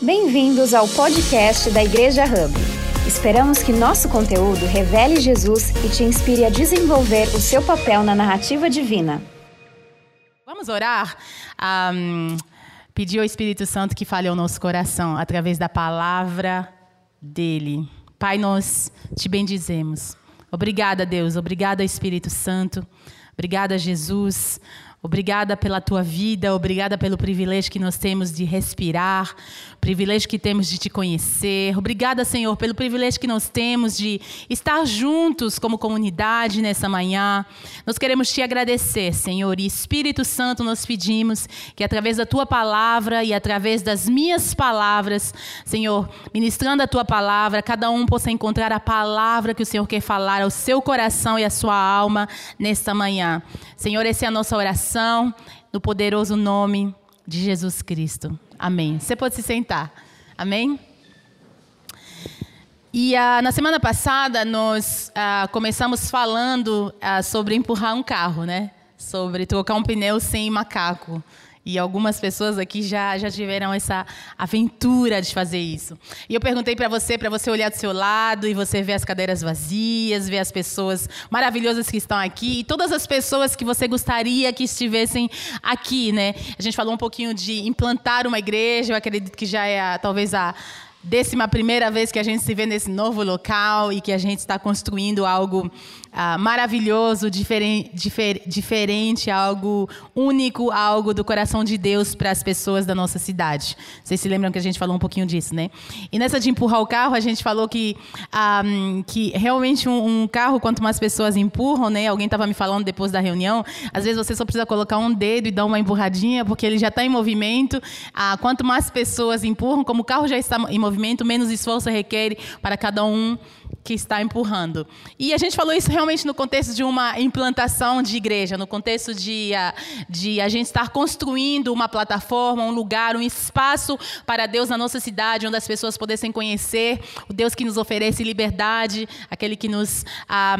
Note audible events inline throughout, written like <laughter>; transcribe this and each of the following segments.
Bem-vindos ao podcast da Igreja Hub. Esperamos que nosso conteúdo revele Jesus e te inspire a desenvolver o seu papel na narrativa divina. Vamos orar? Um, pedir ao Espírito Santo que fale ao nosso coração através da palavra dele. Pai, nós te bendizemos. Obrigada, Deus. Obrigada, Espírito Santo. Obrigada, Jesus. Obrigada pela tua vida, obrigada pelo privilégio que nós temos de respirar, privilégio que temos de te conhecer. Obrigada, Senhor, pelo privilégio que nós temos de estar juntos como comunidade nessa manhã. Nós queremos te agradecer, Senhor, e Espírito Santo, nós pedimos que através da tua palavra e através das minhas palavras, Senhor, ministrando a tua palavra, cada um possa encontrar a palavra que o Senhor quer falar ao seu coração e à sua alma nesta manhã. Senhor, essa é a nossa oração no poderoso nome de Jesus Cristo. Amém. Você pode se sentar. Amém? E uh, na semana passada nós uh, começamos falando uh, sobre empurrar um carro, né? Sobre trocar um pneu sem macaco. E algumas pessoas aqui já, já tiveram essa aventura de fazer isso. E eu perguntei para você, para você olhar do seu lado e você ver as cadeiras vazias, ver as pessoas maravilhosas que estão aqui e todas as pessoas que você gostaria que estivessem aqui, né? A gente falou um pouquinho de implantar uma igreja, eu acredito que já é a, talvez a décima primeira vez que a gente se vê nesse novo local e que a gente está construindo algo ah, maravilhoso, diferen, difer, diferente, algo único, algo do coração de Deus para as pessoas da nossa cidade. Vocês se lembram que a gente falou um pouquinho disso, né? E nessa de empurrar o carro, a gente falou que, ah, que realmente um, um, carro, quanto mais pessoas empurram, né? Alguém estava me falando depois da reunião, às vezes você só precisa colocar um dedo e dar uma empurradinha, porque ele já está em movimento. Ah, quanto mais pessoas empurram, como o carro já está em movimento, menos esforço requer para cada um que está empurrando. E a gente falou isso realmente no contexto de uma implantação de igreja, no contexto de, ah, de a gente estar construindo uma plataforma, um lugar, um espaço para Deus na nossa cidade, onde as pessoas pudessem conhecer o Deus que nos oferece liberdade, aquele que nos um, ah,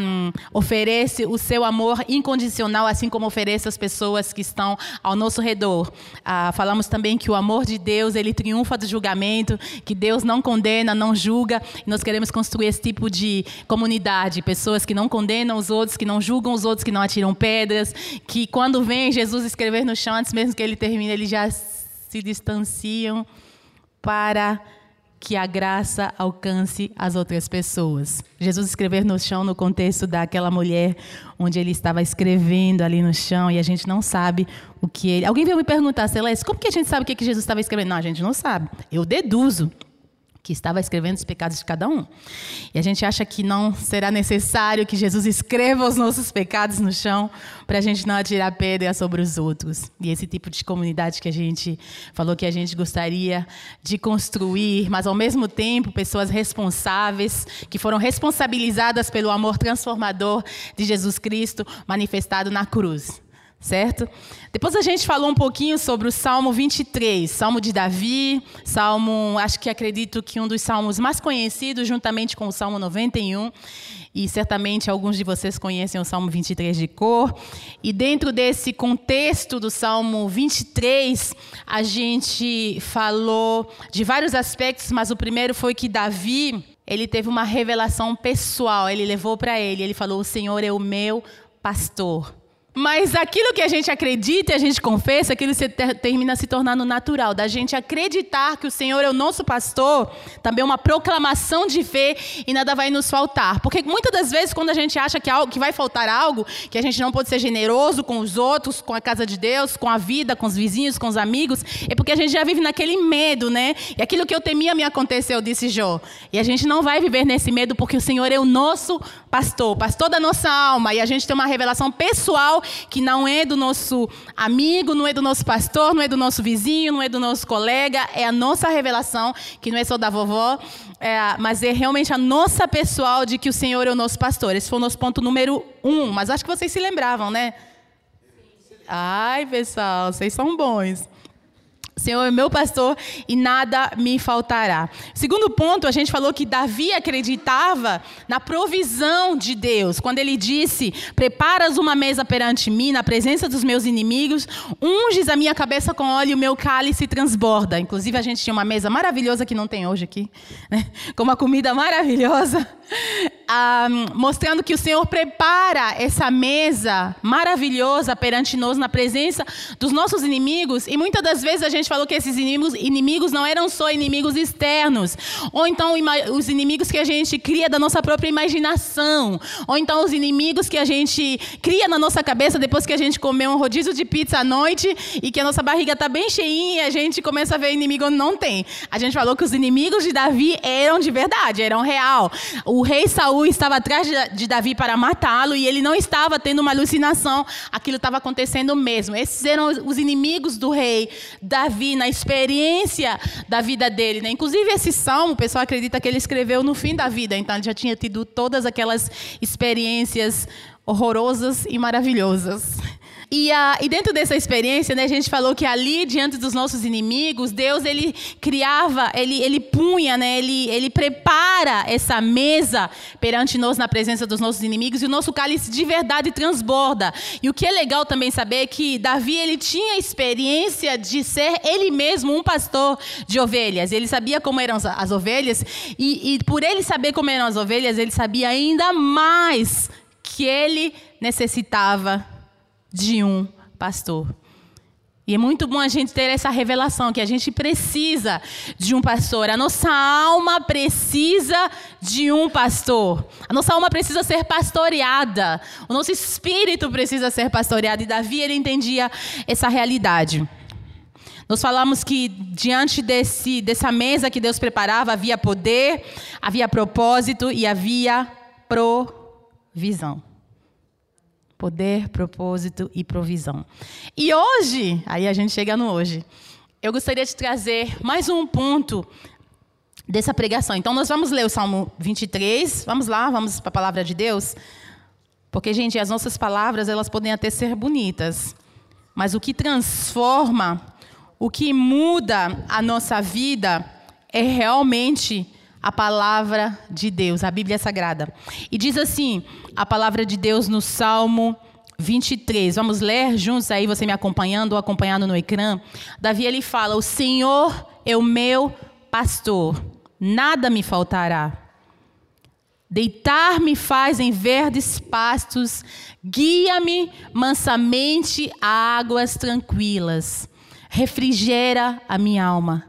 oferece o seu amor incondicional, assim como oferece às pessoas que estão ao nosso redor. Uh, falamos também que o amor de Deus ele triunfa do julgamento, que Deus não condena, não julga, e nós queremos construir esse tipo tipo de comunidade, pessoas que não condenam os outros, que não julgam os outros, que não atiram pedras, que quando vem Jesus escrever no chão, antes mesmo que ele termine, eles já se distanciam para que a graça alcance as outras pessoas. Jesus escrever no chão no contexto daquela mulher onde ele estava escrevendo ali no chão e a gente não sabe o que ele. Alguém veio me perguntar, Celeste, como que a gente sabe o que Jesus estava escrevendo? Não, a gente não sabe. Eu deduzo que estava escrevendo os pecados de cada um. E a gente acha que não será necessário que Jesus escreva os nossos pecados no chão para a gente não atirar pedra sobre os outros. E esse tipo de comunidade que a gente falou que a gente gostaria de construir, mas ao mesmo tempo pessoas responsáveis, que foram responsabilizadas pelo amor transformador de Jesus Cristo manifestado na cruz certo? Depois a gente falou um pouquinho sobre o Salmo 23, Salmo de Davi, Salmo, acho que acredito que um dos salmos mais conhecidos, juntamente com o Salmo 91, e certamente alguns de vocês conhecem o Salmo 23 de cor. E dentro desse contexto do Salmo 23, a gente falou de vários aspectos, mas o primeiro foi que Davi, ele teve uma revelação pessoal, ele levou para ele, ele falou: "O Senhor é o meu pastor". Mas aquilo que a gente acredita e a gente confessa, aquilo se termina se tornando natural. Da gente acreditar que o Senhor é o nosso pastor, também é uma proclamação de fé e nada vai nos faltar. Porque muitas das vezes, quando a gente acha que, algo, que vai faltar algo, que a gente não pode ser generoso com os outros, com a casa de Deus, com a vida, com os vizinhos, com os amigos, é porque a gente já vive naquele medo, né? E aquilo que eu temia me aconteceu, disse Jó. E a gente não vai viver nesse medo porque o Senhor é o nosso pastor, pastor da nossa alma. E a gente tem uma revelação pessoal que não é do nosso amigo, não é do nosso pastor, não é do nosso vizinho, não é do nosso colega, é a nossa revelação, que não é só da vovó, é, mas é realmente a nossa pessoal de que o Senhor é o nosso pastor. Esse foi o nosso ponto número um, mas acho que vocês se lembravam, né? Ai, pessoal, vocês são bons. Senhor é meu pastor e nada me faltará. Segundo ponto, a gente falou que Davi acreditava na provisão de Deus. Quando ele disse: Preparas uma mesa perante mim, na presença dos meus inimigos, unges a minha cabeça com óleo e o meu cálice transborda. Inclusive, a gente tinha uma mesa maravilhosa que não tem hoje aqui, né? com uma comida maravilhosa. Um, mostrando que o Senhor prepara essa mesa maravilhosa perante nós na presença dos nossos inimigos. E muitas das vezes a gente falou que esses inimigos, inimigos não eram só inimigos externos, ou então os inimigos que a gente cria da nossa própria imaginação, ou então os inimigos que a gente cria na nossa cabeça depois que a gente comeu um rodízio de pizza à noite e que a nossa barriga está bem cheinha e a gente começa a ver inimigo onde não tem. A gente falou que os inimigos de Davi eram de verdade, eram real. O rei Saul estava atrás de Davi para matá-lo e ele não estava tendo uma alucinação, aquilo estava acontecendo mesmo. Esses eram os inimigos do rei Davi, na experiência da vida dele. Né? Inclusive, esse salmo, o pessoal acredita que ele escreveu no fim da vida, então ele já tinha tido todas aquelas experiências horrorosas e maravilhosas. E, uh, e dentro dessa experiência, né, a gente falou que ali, diante dos nossos inimigos, Deus ele criava, ele, ele punha, né, ele, ele prepara essa mesa perante nós na presença dos nossos inimigos e o nosso cálice de verdade transborda. E o que é legal também saber é que Davi ele tinha a experiência de ser ele mesmo um pastor de ovelhas. Ele sabia como eram as ovelhas e, e por ele saber como eram as ovelhas, ele sabia ainda mais que ele necessitava de um pastor. E é muito bom a gente ter essa revelação que a gente precisa de um pastor. A nossa alma precisa de um pastor. A nossa alma precisa ser pastoreada. O nosso espírito precisa ser pastoreado. E Davi ele entendia essa realidade. Nós falamos que diante desse, dessa mesa que Deus preparava havia poder, havia propósito e havia provisão. Poder, propósito e provisão. E hoje, aí a gente chega no hoje, eu gostaria de trazer mais um ponto dessa pregação. Então, nós vamos ler o Salmo 23. Vamos lá, vamos para a palavra de Deus. Porque, gente, as nossas palavras, elas podem até ser bonitas, mas o que transforma, o que muda a nossa vida é realmente a palavra de Deus, a Bíblia Sagrada. E diz assim, a palavra de Deus no Salmo 23. Vamos ler juntos aí, você me acompanhando ou acompanhando no ecrã. Davi ele fala: "O Senhor é o meu pastor, nada me faltará. Deitar-me faz em verdes pastos, guia-me mansamente a águas tranquilas. Refrigera a minha alma.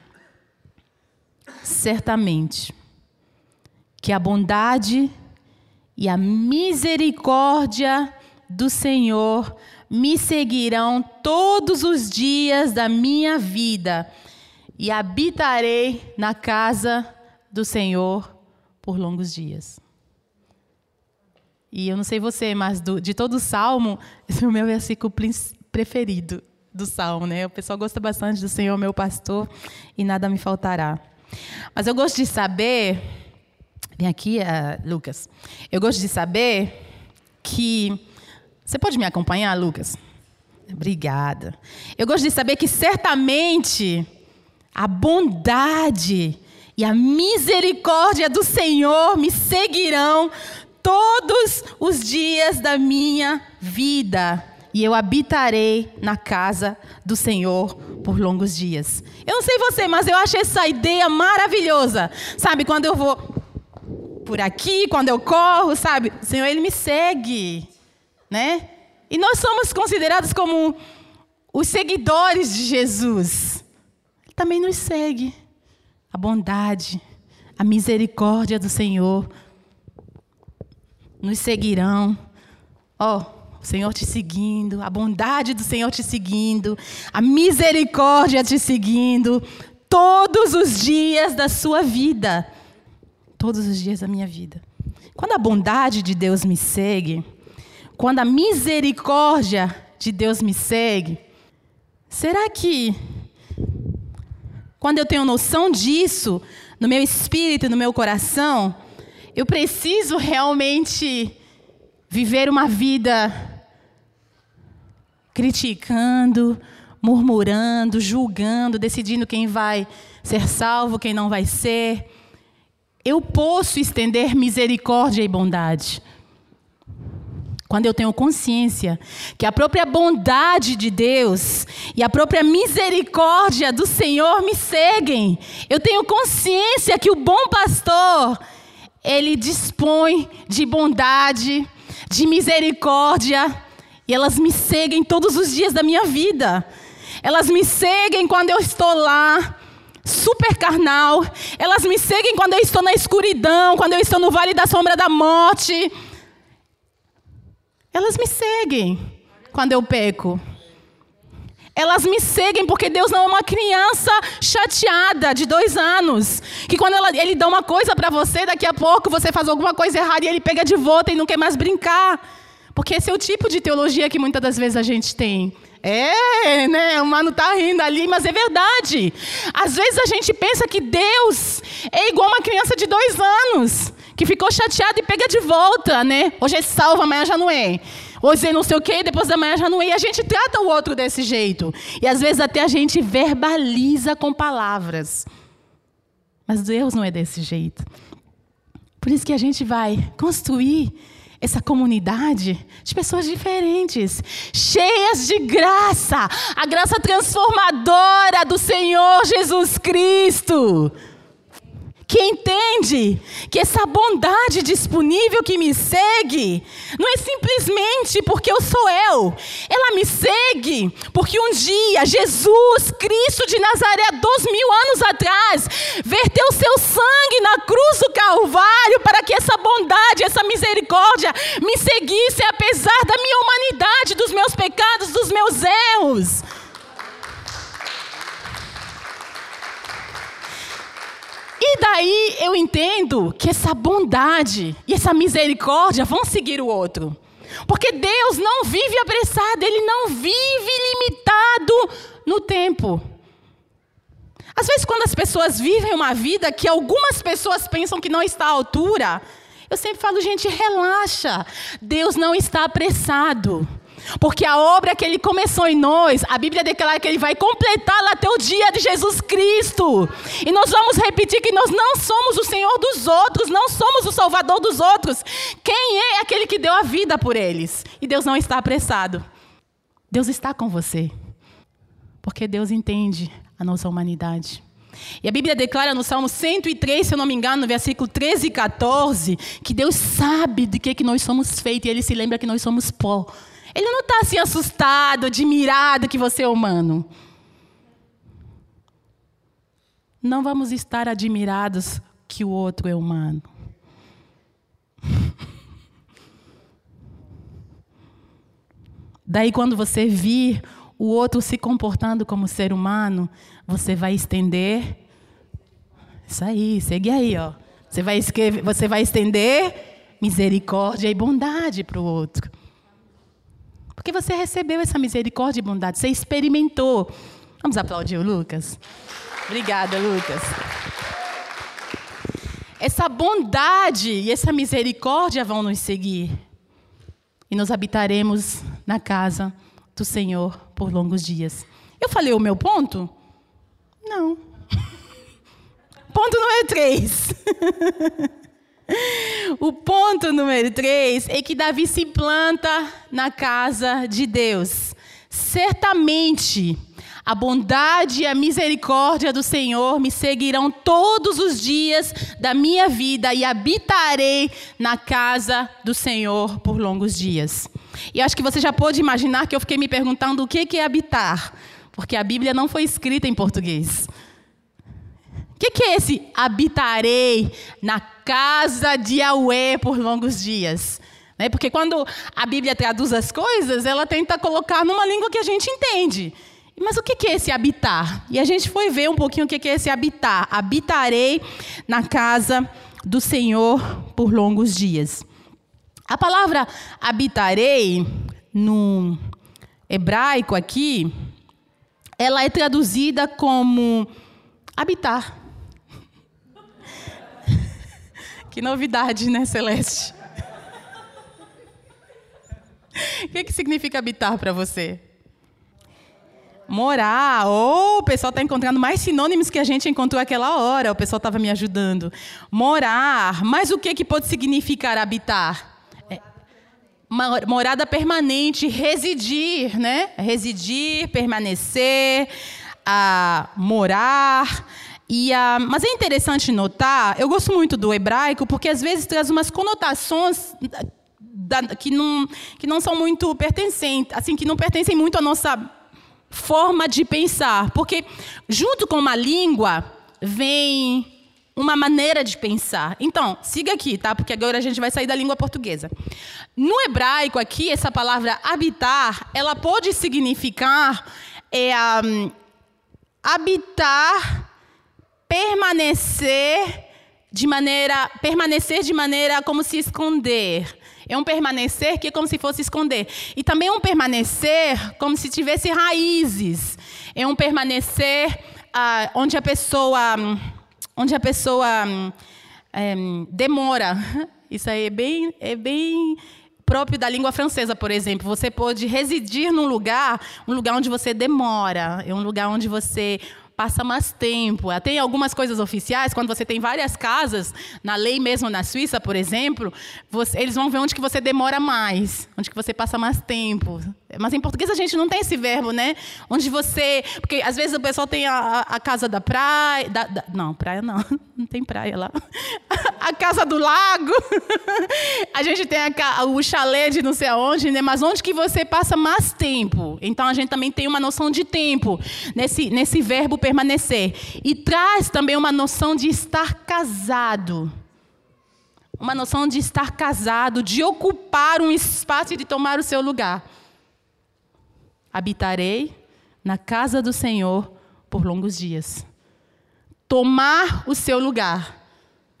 certamente que a bondade e a misericórdia do Senhor me seguirão todos os dias da minha vida e habitarei na casa do Senhor por longos dias. E eu não sei você, mas do, de todo o salmo, esse <laughs> é o meu versículo preferido do salmo, né? O pessoal gosta bastante do Senhor, meu pastor, e nada me faltará. Mas eu gosto de saber, vem aqui, uh, Lucas. Eu gosto de saber que você pode me acompanhar, Lucas? Obrigada. Eu gosto de saber que certamente a bondade e a misericórdia do Senhor me seguirão todos os dias da minha vida e eu habitarei na casa do Senhor por longos dias. Eu não sei você, mas eu acho essa ideia maravilhosa. Sabe, quando eu vou por aqui, quando eu corro, sabe? O Senhor, Ele me segue, né? E nós somos considerados como os seguidores de Jesus. Ele também nos segue. A bondade, a misericórdia do Senhor nos seguirão. Ó, oh, o Senhor te seguindo, a bondade do Senhor te seguindo, a misericórdia te seguindo, todos os dias da sua vida. Todos os dias da minha vida. Quando a bondade de Deus me segue, quando a misericórdia de Deus me segue, será que quando eu tenho noção disso no meu espírito, no meu coração, eu preciso realmente viver uma vida criticando, murmurando, julgando, decidindo quem vai ser salvo, quem não vai ser. Eu posso estender misericórdia e bondade. Quando eu tenho consciência que a própria bondade de Deus e a própria misericórdia do Senhor me seguem, eu tenho consciência que o bom pastor, ele dispõe de bondade, de misericórdia, e elas me seguem todos os dias da minha vida. Elas me seguem quando eu estou lá, super carnal. Elas me seguem quando eu estou na escuridão, quando eu estou no vale da sombra da morte. Elas me seguem quando eu peco. Elas me seguem porque Deus não é uma criança chateada de dois anos. Que quando ela, Ele dá uma coisa para você, daqui a pouco você faz alguma coisa errada e Ele pega de volta e não quer mais brincar. Porque esse é o tipo de teologia que muitas das vezes a gente tem. É, né? O mano tá rindo ali, mas é verdade. Às vezes a gente pensa que Deus é igual uma criança de dois anos que ficou chateado e pega de volta, né? Hoje é salvo, amanhã já não é. Hoje é não sei o quê, depois da manhã já não é. E a gente trata o outro desse jeito. E às vezes até a gente verbaliza com palavras. Mas Deus não é desse jeito. Por isso que a gente vai construir essa comunidade de pessoas diferentes, cheias de graça, a graça transformadora do Senhor Jesus Cristo que entende que essa bondade disponível que me segue não é simplesmente porque eu sou eu. Ela me segue porque um dia Jesus Cristo de Nazaré, dois mil anos atrás, verteu seu sangue na cruz do Calvário para que essa bondade, essa misericórdia me seguisse apesar da minha humanidade, dos meus pecados, dos meus erros. E daí eu entendo que essa bondade e essa misericórdia vão seguir o outro. Porque Deus não vive apressado, Ele não vive limitado no tempo. Às vezes, quando as pessoas vivem uma vida que algumas pessoas pensam que não está à altura, eu sempre falo, gente, relaxa. Deus não está apressado. Porque a obra que ele começou em nós, a Bíblia declara que ele vai completá-la até o dia de Jesus Cristo. E nós vamos repetir que nós não somos o Senhor dos outros, não somos o Salvador dos outros. Quem é aquele que deu a vida por eles? E Deus não está apressado. Deus está com você. Porque Deus entende a nossa humanidade. E a Bíblia declara no Salmo 103, se eu não me engano, no versículo 13 e 14, que Deus sabe de que, que nós somos feitos e Ele se lembra que nós somos pó. Ele não está assim assustado, admirado que você é humano. Não vamos estar admirados que o outro é humano. <laughs> Daí, quando você vir o outro se comportando como ser humano, você vai estender. Isso aí, segue aí, ó. Você vai, escrever, você vai estender misericórdia e bondade para o outro. Porque você recebeu essa misericórdia e bondade, você experimentou. Vamos aplaudir o Lucas? Obrigada, Lucas. Essa bondade e essa misericórdia vão nos seguir. E nós habitaremos na casa do Senhor por longos dias. Eu falei o meu ponto? Não. <laughs> Ponto número três. <laughs> O ponto número três é que Davi se planta na casa de Deus. Certamente, a bondade e a misericórdia do Senhor me seguirão todos os dias da minha vida e habitarei na casa do Senhor por longos dias. E acho que você já pôde imaginar que eu fiquei me perguntando o que é habitar, porque a Bíblia não foi escrita em português que, que é esse habitarei na casa de Yahweh por longos dias? Né? Porque quando a Bíblia traduz as coisas, ela tenta colocar numa língua que a gente entende. mas o que é esse habitar? E a gente foi ver um pouquinho o que é esse habitar. Habitarei na casa do Senhor por longos dias. A palavra habitarei no hebraico aqui, ela é traduzida como habitar. Que novidade, né, Celeste? O que, que significa habitar para você? Morar. Oh, o pessoal está encontrando mais sinônimos que a gente encontrou aquela hora. O pessoal estava me ajudando. Morar. Mas o que, que pode significar habitar? É, morada permanente, residir, né? Residir, permanecer, a morar. E, a, mas é interessante notar, eu gosto muito do hebraico, porque às vezes traz umas conotações da, que, não, que não são muito pertencentes, assim, que não pertencem muito à nossa forma de pensar. Porque junto com uma língua vem uma maneira de pensar. Então, siga aqui, tá? Porque agora a gente vai sair da língua portuguesa. No hebraico aqui, essa palavra habitar, ela pode significar é, um, habitar, permanecer de maneira permanecer de maneira como se esconder. É um permanecer que é como se fosse esconder. E também é um permanecer como se tivesse raízes. É um permanecer ah, onde a pessoa, onde a pessoa é, demora. Isso aí é bem, é bem próprio da língua francesa, por exemplo. Você pode residir num lugar, um lugar onde você demora, é um lugar onde você passa mais tempo. Tem algumas coisas oficiais, quando você tem várias casas, na lei mesmo na Suíça, por exemplo, você, eles vão ver onde que você demora mais, onde que você passa mais tempo. Mas em português a gente não tem esse verbo, né? Onde você. Porque às vezes o pessoal tem a, a casa da praia. Da, da, não, praia não. <laughs> Não tem praia lá. <laughs> A casa do lago. <laughs> A gente tem a, o chalé de não sei aonde, né? Mas onde que você passa mais tempo? Então a gente também tem uma noção de tempo nesse, nesse verbo permanecer. E traz também uma noção de estar casado uma noção de estar casado, de ocupar um espaço e de tomar o seu lugar. Habitarei na casa do Senhor por longos dias. Tomar o seu lugar.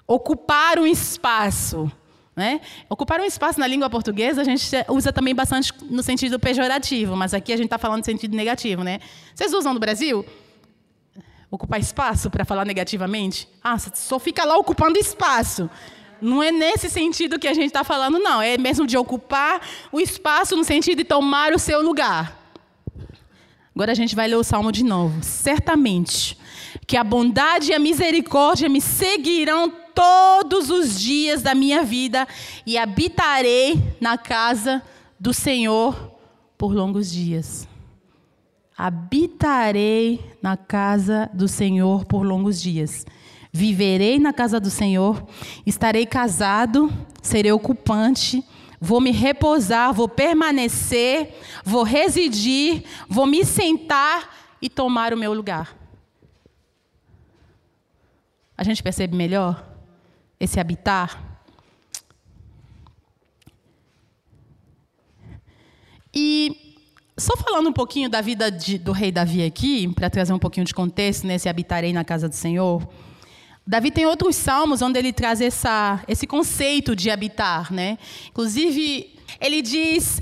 Ocupar um espaço. Né? Ocupar um espaço na língua portuguesa a gente usa também bastante no sentido pejorativo, mas aqui a gente está falando no sentido negativo. Né? Vocês usam no Brasil? Ocupar espaço para falar negativamente? Ah, só fica lá ocupando espaço. Não é nesse sentido que a gente está falando, não. É mesmo de ocupar o espaço no sentido de tomar o seu lugar. Agora a gente vai ler o salmo de novo. Certamente que a bondade e a misericórdia me seguirão todos os dias da minha vida e habitarei na casa do Senhor por longos dias. Habitarei na casa do Senhor por longos dias. Viverei na casa do Senhor, estarei casado, serei ocupante vou me repousar, vou permanecer, vou residir, vou me sentar e tomar o meu lugar. A gente percebe melhor esse habitar? E só falando um pouquinho da vida de, do rei Davi aqui, para trazer um pouquinho de contexto nesse habitarei na casa do Senhor. Davi tem outros salmos onde ele traz essa, esse conceito de habitar, né? Inclusive, ele diz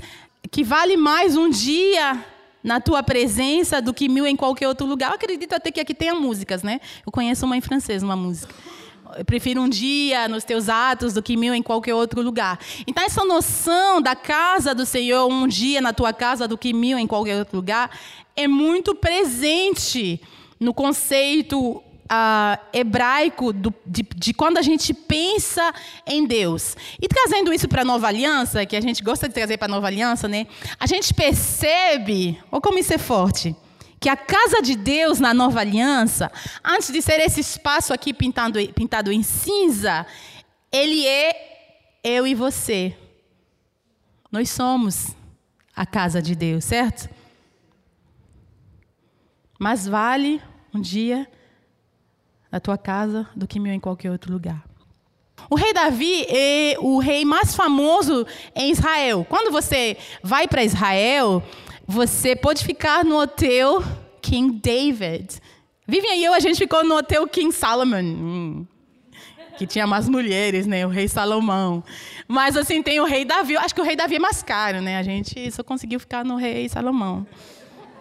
que vale mais um dia na tua presença do que mil em qualquer outro lugar. Eu acredito até que aqui tenha músicas, né? Eu conheço uma em francês, uma música. Eu prefiro um dia nos teus atos do que mil em qualquer outro lugar. Então, essa noção da casa do Senhor, um dia na tua casa do que mil em qualquer outro lugar, é muito presente no conceito uh, hebraico do, de, de, quando a gente pensa em Deus. E trazendo isso para a nova aliança, que a gente gosta de trazer para a nova aliança, né? A gente percebe, ou como isso é forte, que a casa de Deus na nova aliança, antes de ser esse espaço aqui pintado, pintado em cinza, ele é eu e você. Nós somos a casa de Deus, certo? Mas vale um dia na tua casa do que mil em qualquer outro lugar. O rei Davi é o rei mais famoso em Israel. Quando você vai para Israel, você pode ficar no hotel King David. Vivian e eu, a gente ficou no hotel King Solomon. Hum, que tinha mais mulheres, né? O rei Salomão. Mas, assim, tem o rei Davi. Acho que o rei Davi é mais caro, né? A gente só conseguiu ficar no rei Salomão.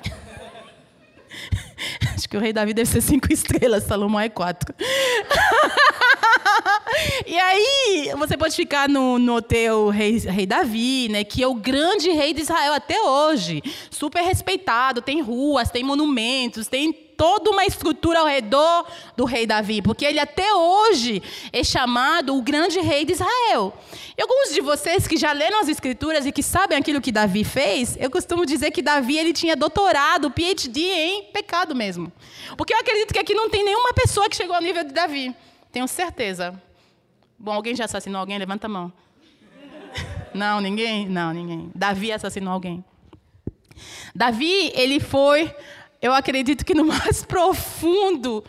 <laughs> <laughs> Acho que o rei Davi deve ser cinco estrelas, Salomão é quatro. <laughs> e aí, você pode ficar no, no hotel rei, rei Davi, né, que é o grande rei de Israel até hoje. Super respeitado, tem ruas, tem monumentos, tem toda uma estrutura ao redor do rei Davi, porque ele até hoje é chamado o grande rei de Israel. E alguns de vocês que já leram as escrituras e que sabem aquilo que Davi fez, eu costumo dizer que Davi ele tinha doutorado, PhD em pecado mesmo. Porque eu acredito que aqui não tem nenhuma pessoa que chegou ao nível de Davi. Tenho certeza. Bom, alguém já assassinou alguém? Levanta a mão. <laughs> Não, ninguém? Não, ninguém. Davi assassinou alguém. Davi, ele foi eu acredito que no mais profundo,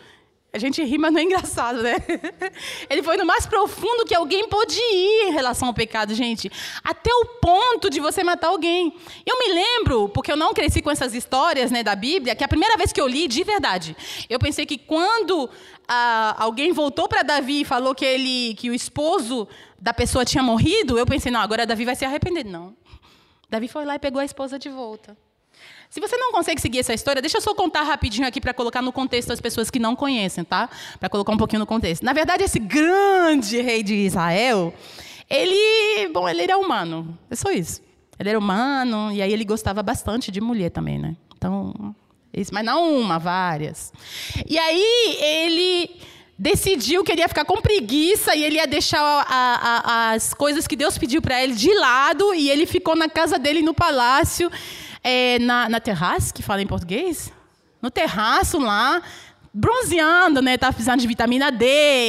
a gente ri, mas não é engraçado, né? <laughs> Ele foi no mais profundo que alguém pôde ir em relação ao pecado, gente. Até o ponto de você matar alguém. Eu me lembro, porque eu não cresci com essas histórias né, da Bíblia, que a primeira vez que eu li, de verdade, eu pensei que quando ah, alguém voltou para Davi e falou que, ele, que o esposo da pessoa tinha morrido, eu pensei, não, agora Davi vai se arrepender. Não. Davi foi lá e pegou a esposa de volta. Se você não consegue seguir essa história, deixa eu só contar rapidinho aqui para colocar no contexto as pessoas que não conhecem, tá? Para colocar um pouquinho no contexto. Na verdade, esse grande rei de Israel, ele, bom, ele era humano. É só isso. Ele era humano e aí ele gostava bastante de mulher também, né? Então, isso, mas não uma, várias. E aí ele decidiu que ele ia ficar com preguiça e ele ia deixar a, a, as coisas que Deus pediu para ele de lado e ele ficou na casa dele no palácio é, na, na terraça, que fala em português? No terraço lá, bronzeando, né? Tava precisando de vitamina D.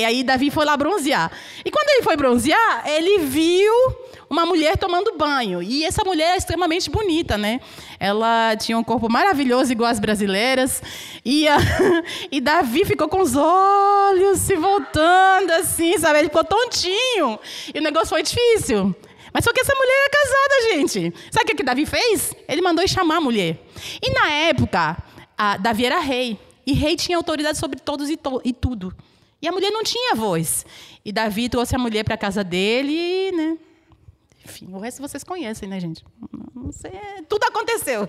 Aí Davi foi lá bronzear. E quando ele foi bronzear, ele viu uma mulher tomando banho. E essa mulher é extremamente bonita, né? Ela tinha um corpo maravilhoso, igual as brasileiras. E, a, <laughs> e Davi ficou com os olhos se voltando assim, sabe? Ele ficou tontinho. E o negócio foi difícil. Mas só que essa mulher era casada, gente. Sabe o que, que Davi fez? Ele mandou chamar a mulher. E na época, Davi era rei. E rei tinha autoridade sobre todos e, to e, tudo. E a mulher não tinha voz. E Davi trouxe a mulher para a casa dele e, né? Enfim, o resto vocês conhecem, né, gente? Não sei, tudo aconteceu.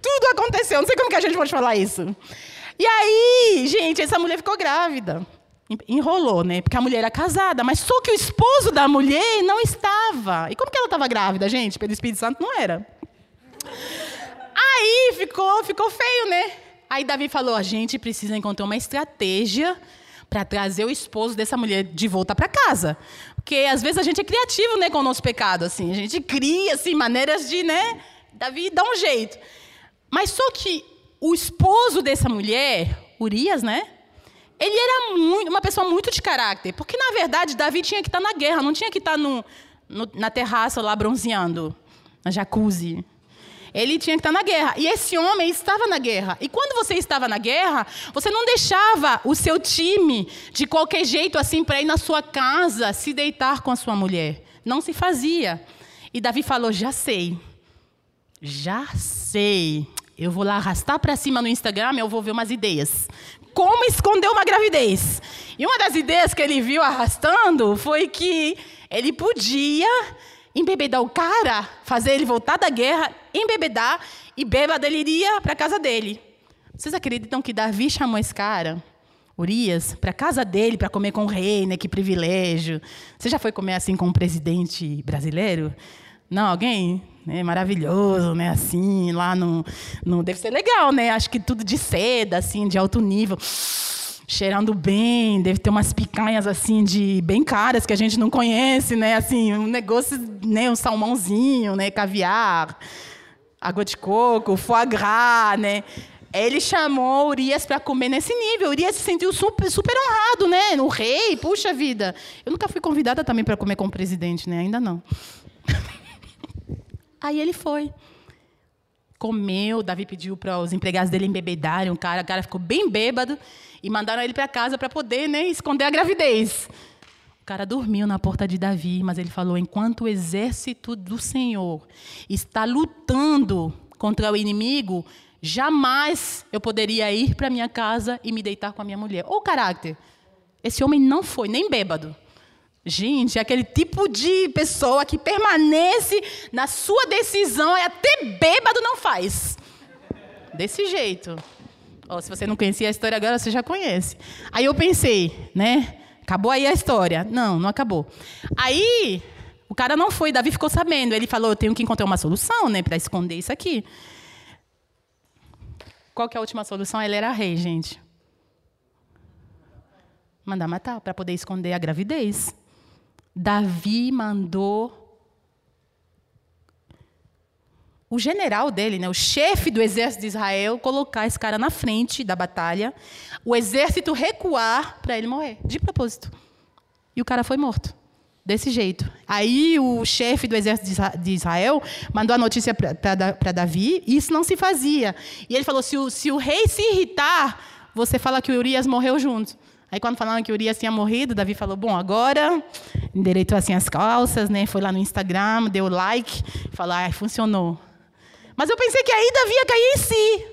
Tudo aconteceu. Não sei como que a gente pode falar isso. E aí, gente, essa mulher ficou grávida enrolou, né? Porque a mulher era casada, mas só que o esposo da mulher não estava. E como que ela estava grávida, gente? Pelo Espírito Santo não era. Aí ficou, ficou feio, né? Aí Davi falou: a gente precisa encontrar uma estratégia para trazer o esposo dessa mulher de volta para casa. Porque às vezes a gente é criativo, né, com o nosso pecado, assim. A gente cria assim maneiras de, né? Davi dá um jeito. Mas só que o esposo dessa mulher, Urias, né? Ele era muito, uma pessoa muito de caráter. Porque, na verdade, Davi tinha que estar na guerra, não tinha que estar no, no, na terraça lá bronzeando, na jacuzzi. Ele tinha que estar na guerra. E esse homem estava na guerra. E quando você estava na guerra, você não deixava o seu time de qualquer jeito assim para ir na sua casa se deitar com a sua mulher. Não se fazia. E Davi falou: Já sei. Já sei. Eu vou lá arrastar para cima no Instagram, eu vou ver umas ideias como esconder uma gravidez. E uma das ideias que ele viu arrastando foi que ele podia embebedar o cara, fazer ele voltar da guerra, embebedar e bêbado ele iria para casa dele. Vocês acreditam que Davi chamou esse cara, Urias, para casa dele para comer com o rei, né? Que privilégio. Você já foi comer assim com um presidente brasileiro? Não, alguém? Né, maravilhoso, né, assim, lá no, no... Deve ser legal, né? Acho que tudo de seda, assim, de alto nível. Cheirando bem, deve ter umas picanhas, assim, de bem caras, que a gente não conhece, né? Assim, um negócio, né, um salmãozinho, né, caviar, água de coco, foie gras, né? Ele chamou Urias para comer nesse nível. Urias se sentiu super, super honrado, né? O rei, puxa vida. Eu nunca fui convidada também para comer com o presidente, né? Ainda não. <laughs> Aí ele foi. Comeu, Davi pediu para os empregados dele embebedarem o cara, o cara ficou bem bêbado e mandaram ele para casa para poder né, esconder a gravidez. O cara dormiu na porta de Davi, mas ele falou: enquanto o exército do Senhor está lutando contra o inimigo, Jamais eu poderia ir para minha casa e me deitar com a minha mulher. Ou caráter. Esse homem não foi nem bêbado. Gente, é aquele tipo de pessoa que permanece na sua decisão e até bêbado não faz. Desse jeito. Oh, se você não conhecia a história agora, você já conhece. Aí eu pensei, né? Acabou aí a história. Não, não acabou. Aí o cara não foi, Davi ficou sabendo. Ele falou: eu tenho que encontrar uma solução, né, para esconder isso aqui. Qual que é a última solução? Ele era rei, gente. Mandar matar para poder esconder a gravidez. Davi mandou o general dele, né, o chefe do exército de Israel, colocar esse cara na frente da batalha, o exército recuar para ele morrer, de propósito. E o cara foi morto. Desse jeito. Aí o chefe do exército de Israel mandou a notícia para Davi, e isso não se fazia. E ele falou: se o, se o rei se irritar, você fala que Urias morreu junto. Aí quando falaram que Urias tinha morrido, Davi falou: "Bom, agora endireitou assim as calças, né? Foi lá no Instagram, deu like, falou: "Ah, funcionou". Mas eu pensei que aí Davi ia cair em si.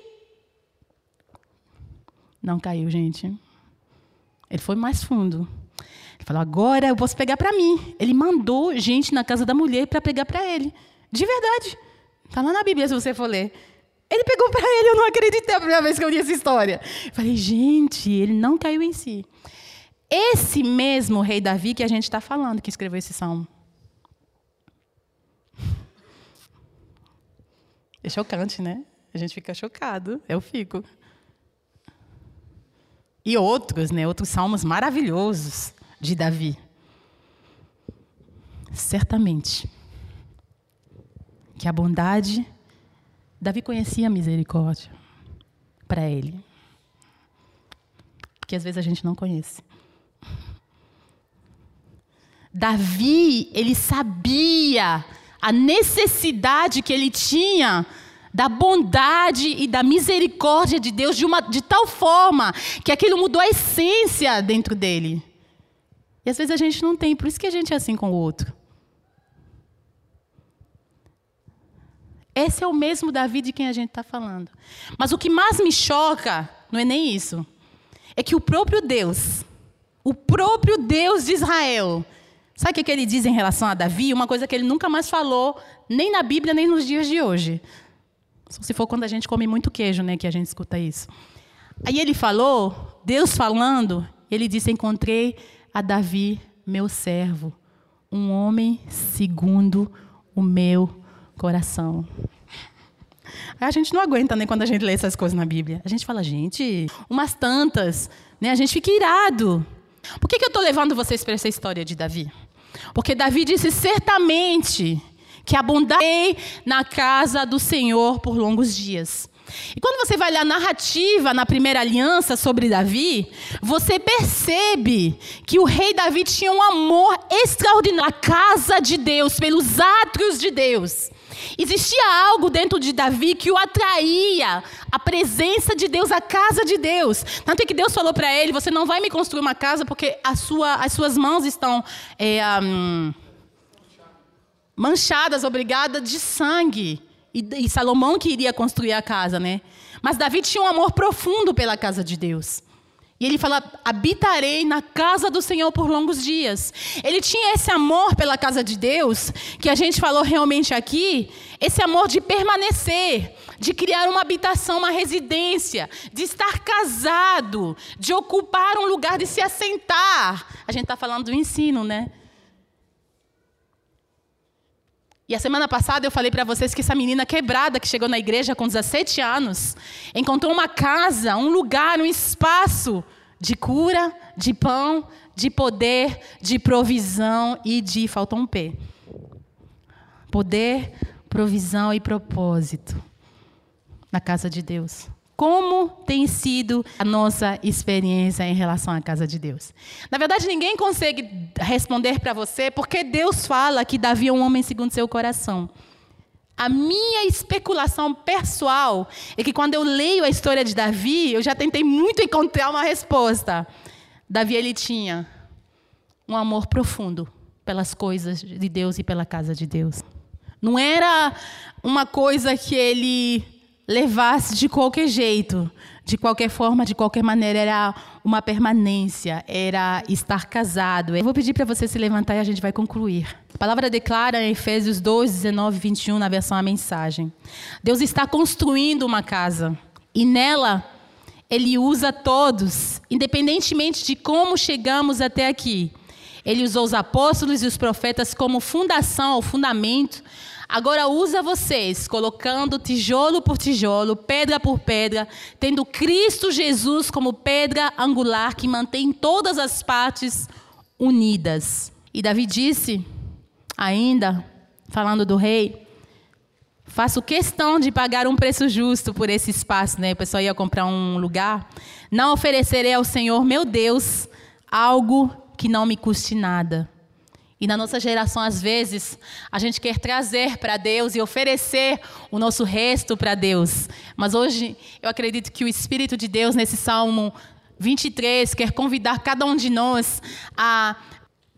Não caiu, gente. Ele foi mais fundo. Ele falou: "Agora eu posso pegar para mim". Ele mandou gente na casa da mulher para pegar para ele. De verdade. Está lá na Bíblia se você for ler. Ele pegou para ele, eu não acreditei a primeira vez que eu li essa história. Falei, gente, ele não caiu em si. Esse mesmo rei Davi que a gente está falando, que escreveu esse salmo. É chocante, né? A gente fica chocado. Eu fico. E outros, né? Outros salmos maravilhosos de Davi. Certamente que a bondade Davi conhecia a misericórdia para ele. Porque às vezes a gente não conhece. Davi, ele sabia a necessidade que ele tinha da bondade e da misericórdia de Deus de, uma, de tal forma que aquilo mudou a essência dentro dele. E às vezes a gente não tem, por isso que a gente é assim com o outro. Esse é o mesmo Davi de quem a gente está falando. Mas o que mais me choca não é nem isso. É que o próprio Deus, o próprio Deus de Israel, sabe o que ele diz em relação a Davi? Uma coisa que ele nunca mais falou, nem na Bíblia, nem nos dias de hoje. Só se for quando a gente come muito queijo, né, que a gente escuta isso. Aí ele falou, Deus falando, ele disse: Encontrei a Davi, meu servo, um homem segundo o meu coração. A gente não aguenta nem né, quando a gente lê essas coisas na Bíblia. A gente fala, gente, umas tantas, né? A gente fica irado. Por que, que eu estou levando vocês para essa história de Davi? Porque Davi disse certamente que abundarei na casa do Senhor por longos dias. E quando você vai ler a narrativa na primeira aliança sobre Davi, você percebe que o rei Davi tinha um amor extraordinário à casa de Deus, pelos átrios de Deus. Existia algo dentro de Davi que o atraía, a presença de Deus, a casa de Deus. Tanto é que Deus falou para ele: Você não vai me construir uma casa porque sua, as suas mãos estão é, um, manchadas, obrigadas de sangue. E, e Salomão que iria construir a casa, né? Mas Davi tinha um amor profundo pela casa de Deus. E ele fala: habitarei na casa do Senhor por longos dias. Ele tinha esse amor pela casa de Deus, que a gente falou realmente aqui, esse amor de permanecer, de criar uma habitação, uma residência, de estar casado, de ocupar um lugar de se assentar. A gente está falando do ensino, né? E a semana passada eu falei para vocês que essa menina quebrada que chegou na igreja com 17 anos encontrou uma casa, um lugar, um espaço de cura, de pão, de poder, de provisão e de faltou um P. Poder, provisão e propósito na casa de Deus. Como tem sido a nossa experiência em relação à casa de Deus? Na verdade, ninguém consegue responder para você, porque Deus fala que Davi é um homem segundo seu coração. A minha especulação pessoal é que quando eu leio a história de Davi, eu já tentei muito encontrar uma resposta. Davi ele tinha um amor profundo pelas coisas de Deus e pela casa de Deus. Não era uma coisa que ele levasse de qualquer jeito, de qualquer forma, de qualquer maneira, era uma permanência, era estar casado. Eu vou pedir para você se levantar e a gente vai concluir. A palavra declara em Efésios 2, 19 e 21, na versão A Mensagem: Deus está construindo uma casa e nela ele usa todos, independentemente de como chegamos até aqui. Ele usou os apóstolos e os profetas como fundação ou fundamento Agora usa vocês, colocando tijolo por tijolo, pedra por pedra, tendo Cristo Jesus como pedra angular que mantém todas as partes unidas. E Davi disse, ainda, falando do rei, faço questão de pagar um preço justo por esse espaço, né? O pessoal ia comprar um lugar. Não oferecerei ao Senhor, meu Deus, algo que não me custe nada. E na nossa geração, às vezes, a gente quer trazer para Deus e oferecer o nosso resto para Deus. Mas hoje, eu acredito que o Espírito de Deus, nesse Salmo 23, quer convidar cada um de nós a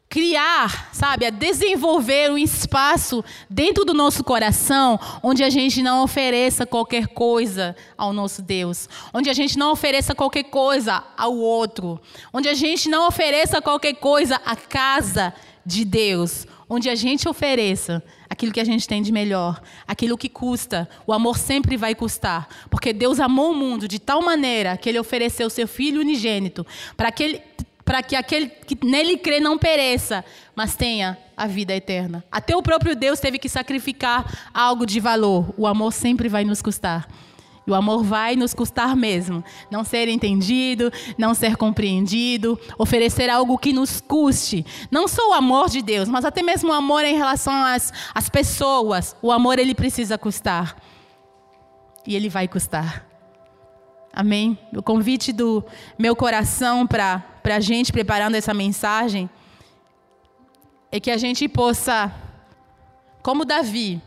criar, sabe, a desenvolver um espaço dentro do nosso coração onde a gente não ofereça qualquer coisa ao nosso Deus, onde a gente não ofereça qualquer coisa ao outro, onde a gente não ofereça qualquer coisa à casa de Deus, onde a gente ofereça aquilo que a gente tem de melhor, aquilo que custa. O amor sempre vai custar, porque Deus amou o mundo de tal maneira que ele ofereceu seu filho unigênito para que para que aquele que nele crê não pereça, mas tenha a vida eterna. Até o próprio Deus teve que sacrificar algo de valor. O amor sempre vai nos custar. E o amor vai nos custar mesmo. Não ser entendido, não ser compreendido, oferecer algo que nos custe. Não só o amor de Deus, mas até mesmo o amor em relação às, às pessoas. O amor ele precisa custar. E ele vai custar. Amém? O convite do meu coração para a gente preparando essa mensagem é que a gente possa, como Davi,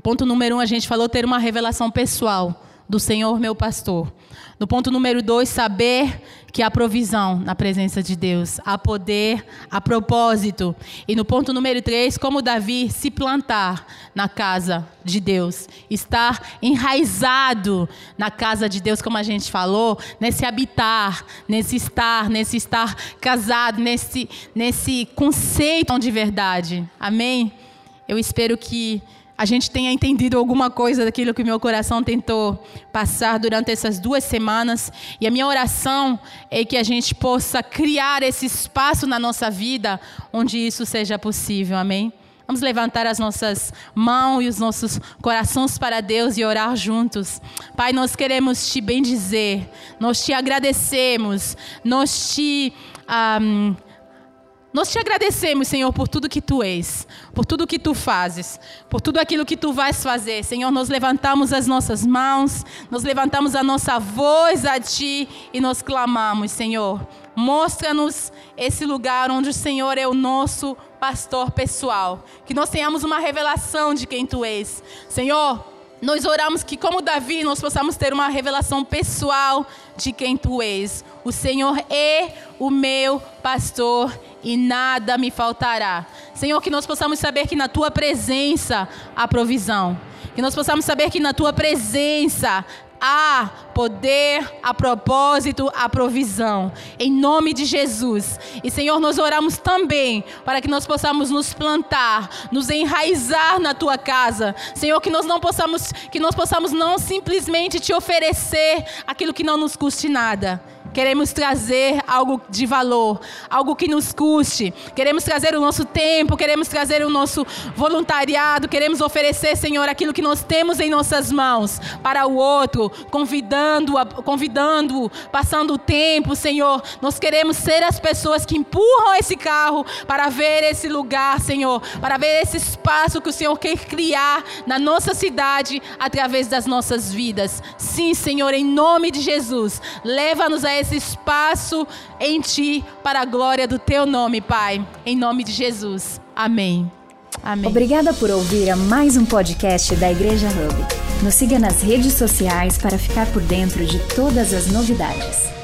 Ponto número um, a gente falou ter uma revelação pessoal do Senhor, meu pastor. No ponto número dois, saber que há provisão na presença de Deus, há poder, há propósito. E no ponto número três, como Davi se plantar na casa de Deus, estar enraizado na casa de Deus, como a gente falou, nesse habitar, nesse estar, nesse estar casado, nesse, nesse conceito de verdade. Amém? Eu espero que a gente tenha entendido alguma coisa daquilo que meu coração tentou passar durante essas duas semanas. E a minha oração é que a gente possa criar esse espaço na nossa vida onde isso seja possível. Amém? Vamos levantar as nossas mãos e os nossos corações para Deus e orar juntos. Pai, nós queremos te bendizer, nós te agradecemos, nós te. Um, nós te agradecemos, Senhor, por tudo que tu és, por tudo que tu fazes, por tudo aquilo que tu vais fazer. Senhor, nós levantamos as nossas mãos, nós levantamos a nossa voz a ti e nós clamamos, Senhor. Mostra-nos esse lugar onde o Senhor é o nosso pastor pessoal. Que nós tenhamos uma revelação de quem tu és. Senhor, nós oramos que, como Davi, nós possamos ter uma revelação pessoal de quem tu és. O Senhor é o meu pastor e nada me faltará. Senhor, que nós possamos saber que na tua presença há provisão. Que nós possamos saber que na tua presença há poder, a propósito, a provisão. Em nome de Jesus. E Senhor, nós oramos também para que nós possamos nos plantar, nos enraizar na tua casa. Senhor, que nós não possamos, que nós possamos não simplesmente te oferecer aquilo que não nos custe nada Queremos trazer algo de valor, algo que nos custe. Queremos trazer o nosso tempo, queremos trazer o nosso voluntariado, queremos oferecer, Senhor, aquilo que nós temos em nossas mãos para o outro, convidando, convidando, passando o tempo, Senhor. Nós queremos ser as pessoas que empurram esse carro para ver esse lugar, Senhor, para ver esse espaço que o Senhor quer criar na nossa cidade através das nossas vidas. Sim, Senhor, em nome de Jesus, leva-nos a esse espaço em Ti para a glória do Teu nome, Pai. Em nome de Jesus. Amém. Amém. Obrigada por ouvir a mais um podcast da Igreja Hub. Nos siga nas redes sociais para ficar por dentro de todas as novidades.